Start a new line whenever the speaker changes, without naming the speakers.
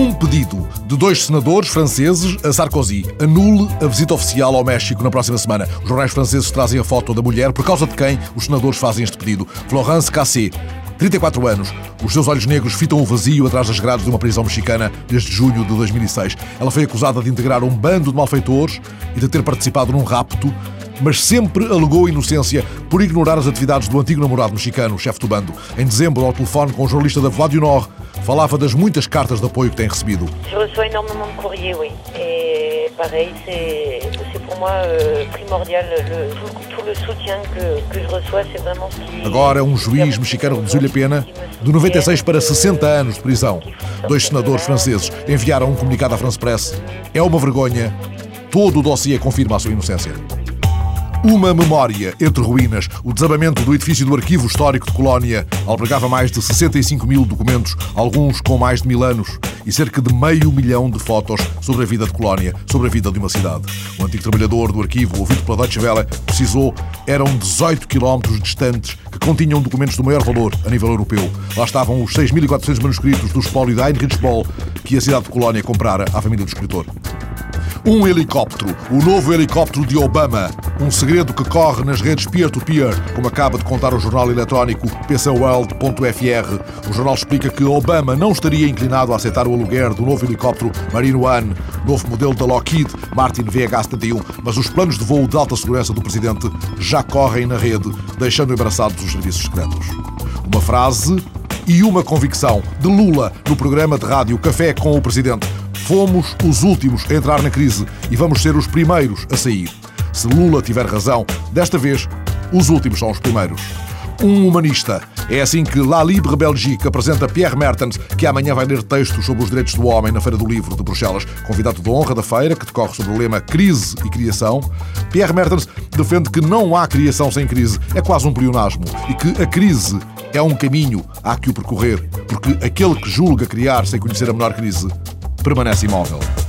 Um pedido de dois senadores franceses a Sarkozy anule a visita oficial ao México na próxima semana. Os jornais franceses trazem a foto da mulher por causa de quem os senadores fazem este pedido. Florence Cassé, 34 anos. Os seus olhos negros fitam o vazio atrás das grades de uma prisão mexicana desde junho de 2006. Ela foi acusada de integrar um bando de malfeitores e de ter participado num rapto mas sempre alegou inocência por ignorar as atividades do antigo namorado mexicano, chefe do bando. Em dezembro, ao telefone com o jornalista da Voix du Nord, falava das muitas cartas de apoio que tem recebido.
Eu recebo enormemente de courrier, oui. Et pareil, c'est pour moi euh, primordial. Tout, le soutien que, que je reçois, c'est vraiment ce qui...
Agora, um juiz mexicano reduziu-lhe a pena de 96 para 60 anos de prisão. Dois senadores franceses enviaram um comunicado à France Press. É uma vergonha. Todo o dossiê confirma a sua inocência. Uma memória entre ruínas. O desabamento do edifício do Arquivo Histórico de Colónia albergava mais de 65 mil documentos, alguns com mais de mil anos, e cerca de meio milhão de fotos sobre a vida de Colónia, sobre a vida de uma cidade. O antigo trabalhador do arquivo, ouvido pela Deutsche Welle, precisou, eram 18 quilómetros distantes que continham documentos do maior valor a nível europeu. Lá estavam os 6.400 manuscritos do espólio de Heinrich Boll que a cidade de Colónia comprara à família do escritor. Um helicóptero, o novo helicóptero de Obama. Um segredo que corre nas redes peer-to-peer, como acaba de contar o jornal eletrónico pcworld.fr. O jornal explica que Obama não estaria inclinado a aceitar o aluguer do novo helicóptero Marine One, novo modelo da Lockheed Martin VH-71, mas os planos de voo de alta segurança do presidente já correm na rede, deixando embaraçados os serviços secretos. Uma frase e uma convicção de Lula no programa de rádio Café com o Presidente. Fomos os últimos a entrar na crise e vamos ser os primeiros a sair. Se Lula tiver razão, desta vez, os últimos são os primeiros. Um humanista. É assim que La Libre Belgique apresenta Pierre Mertens, que amanhã vai ler textos sobre os direitos do homem na Feira do Livro de Bruxelas. Convidado de honra da feira, que decorre sobre o lema Crise e Criação, Pierre Mertens defende que não há criação sem crise. É quase um pleonasmo. E que a crise é um caminho, há que o percorrer, porque aquele que julga criar sem conhecer a menor crise permanece imóvel.